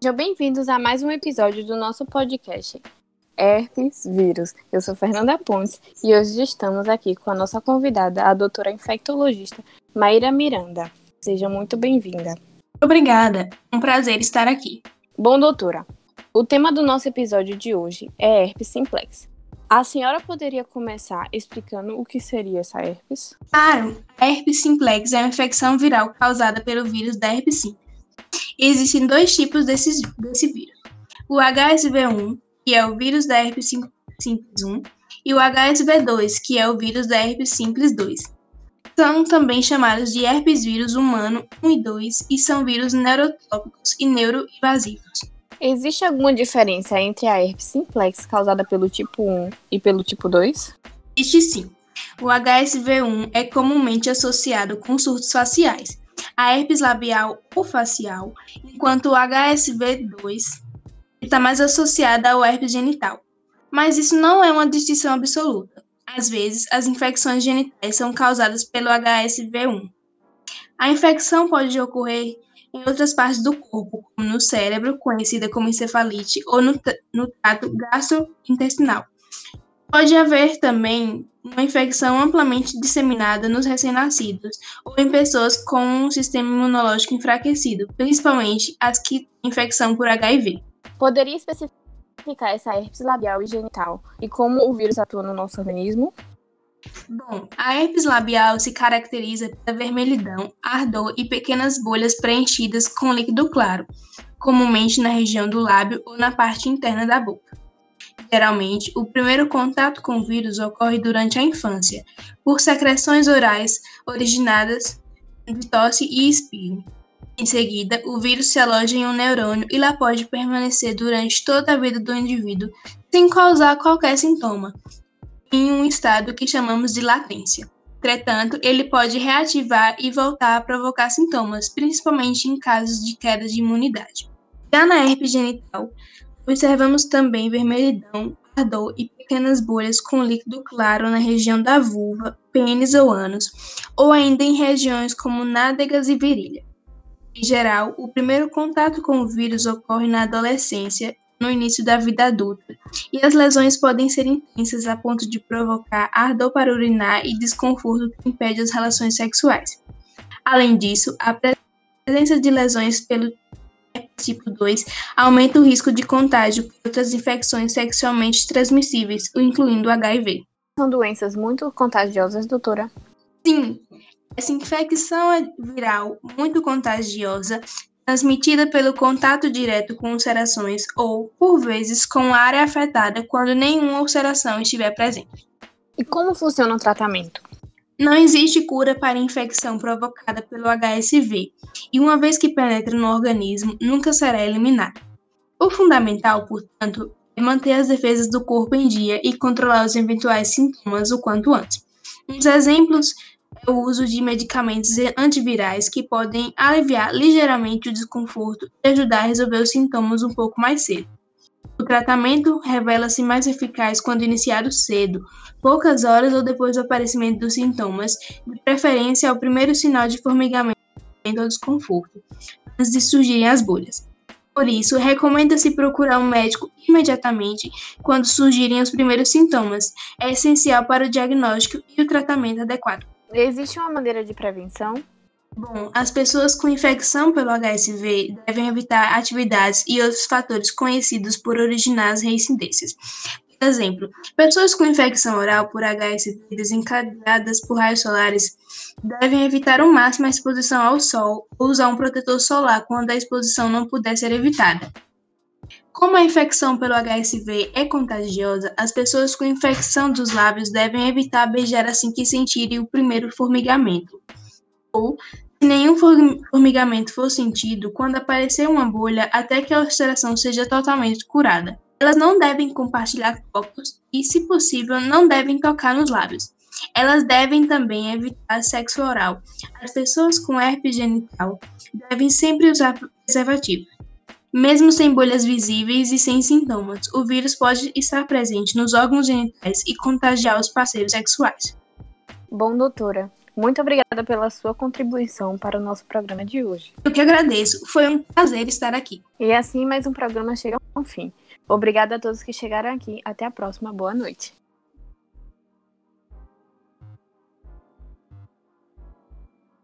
Sejam bem-vindos a mais um episódio do nosso podcast Herpes Vírus. Eu sou Fernanda Pontes e hoje estamos aqui com a nossa convidada, a doutora infectologista Maíra Miranda. Seja muito bem-vinda. Obrigada, um prazer estar aqui. Bom, doutora, o tema do nosso episódio de hoje é herpes simplex. A senhora poderia começar explicando o que seria essa herpes? Claro, a herpes simplex é uma infecção viral causada pelo vírus da herpes simplex. Existem dois tipos desse, desse vírus: o HSV1, que é o vírus da herpes simples 1, e o HSV2, que é o vírus da herpes simples 2. São também chamados de herpes vírus humano 1 e 2 e são vírus neurotópicos e neuroinvasivos. Existe alguma diferença entre a herpes simplex causada pelo tipo 1 e pelo tipo 2? Existe sim. O HSV1 é comumente associado com surtos faciais, a herpes labial ou facial, enquanto o HSV2 está mais associada ao herpes genital. Mas isso não é uma distinção absoluta. Às vezes, as infecções genitais são causadas pelo HSV1. A infecção pode ocorrer em outras partes do corpo, como no cérebro, conhecida como encefalite, ou no, no trato gastrointestinal. Pode haver também uma infecção amplamente disseminada nos recém-nascidos ou em pessoas com um sistema imunológico enfraquecido, principalmente as que têm infecção por HIV. Poderia especificar essa herpes labial e genital e como o vírus atua no nosso organismo? Bom, a herpes labial se caracteriza pela vermelhidão, ardor e pequenas bolhas preenchidas com líquido claro, comumente na região do lábio ou na parte interna da boca. Geralmente, o primeiro contato com o vírus ocorre durante a infância, por secreções orais originadas de tosse e espirro. Em seguida, o vírus se aloja em um neurônio e lá pode permanecer durante toda a vida do indivíduo sem causar qualquer sintoma, em um estado que chamamos de latência. Entretanto, ele pode reativar e voltar a provocar sintomas, principalmente em casos de queda de imunidade. Já na herpes genital, observamos também vermelhidão, ardor e pequenas bolhas com líquido claro na região da vulva, pênis ou ânus, ou ainda em regiões como nádegas e virilha. Em geral, o primeiro contato com o vírus ocorre na adolescência, no início da vida adulta, e as lesões podem ser intensas a ponto de provocar ardor para urinar e desconforto que impede as relações sexuais. Além disso, a presença de lesões pelo tipo 2 aumenta o risco de contágio por outras infecções sexualmente transmissíveis, incluindo HIV. São doenças muito contagiosas, doutora? Sim, essa infecção é viral muito contagiosa, transmitida pelo contato direto com ulcerações ou, por vezes, com a área afetada quando nenhuma ulceração estiver presente. E como funciona o tratamento? Não existe cura para a infecção provocada pelo HSV, e uma vez que penetra no organismo, nunca será eliminada. O fundamental, portanto, é manter as defesas do corpo em dia e controlar os eventuais sintomas o quanto antes. Uns exemplos é o uso de medicamentos antivirais que podem aliviar ligeiramente o desconforto e ajudar a resolver os sintomas um pouco mais cedo. O tratamento revela-se mais eficaz quando iniciado cedo, poucas horas ou depois do aparecimento dos sintomas, de preferência ao primeiro sinal de formigamento ou desconforto, antes de surgirem as bolhas. Por isso, recomenda-se procurar um médico imediatamente quando surgirem os primeiros sintomas. É essencial para o diagnóstico e o tratamento adequado. Existe uma maneira de prevenção? Bom, as pessoas com infecção pelo HSV devem evitar atividades e outros fatores conhecidos por originar as reincidências. Por exemplo, pessoas com infecção oral por HSV desencadeadas por raios solares devem evitar ao máximo a exposição ao sol ou usar um protetor solar quando a exposição não puder ser evitada. Como a infecção pelo HSV é contagiosa, as pessoas com infecção dos lábios devem evitar beijar assim que sentirem o primeiro formigamento. Ou, nenhum formigamento for sentido, quando aparecer uma bolha, até que a ulceração seja totalmente curada. Elas não devem compartilhar copos e, se possível, não devem tocar nos lábios. Elas devem também evitar sexo oral. As pessoas com herpes genital devem sempre usar preservativo. Mesmo sem bolhas visíveis e sem sintomas, o vírus pode estar presente nos órgãos genitais e contagiar os parceiros sexuais. Bom, doutora, Muito obrigada pela sua contribuição para o nosso programa de hoje. Eu que agradeço. Foi um prazer estar aqui. E assim mais um programa chega ao fim. Obrigada a todos que chegaram aqui. Até a próxima. Boa noite.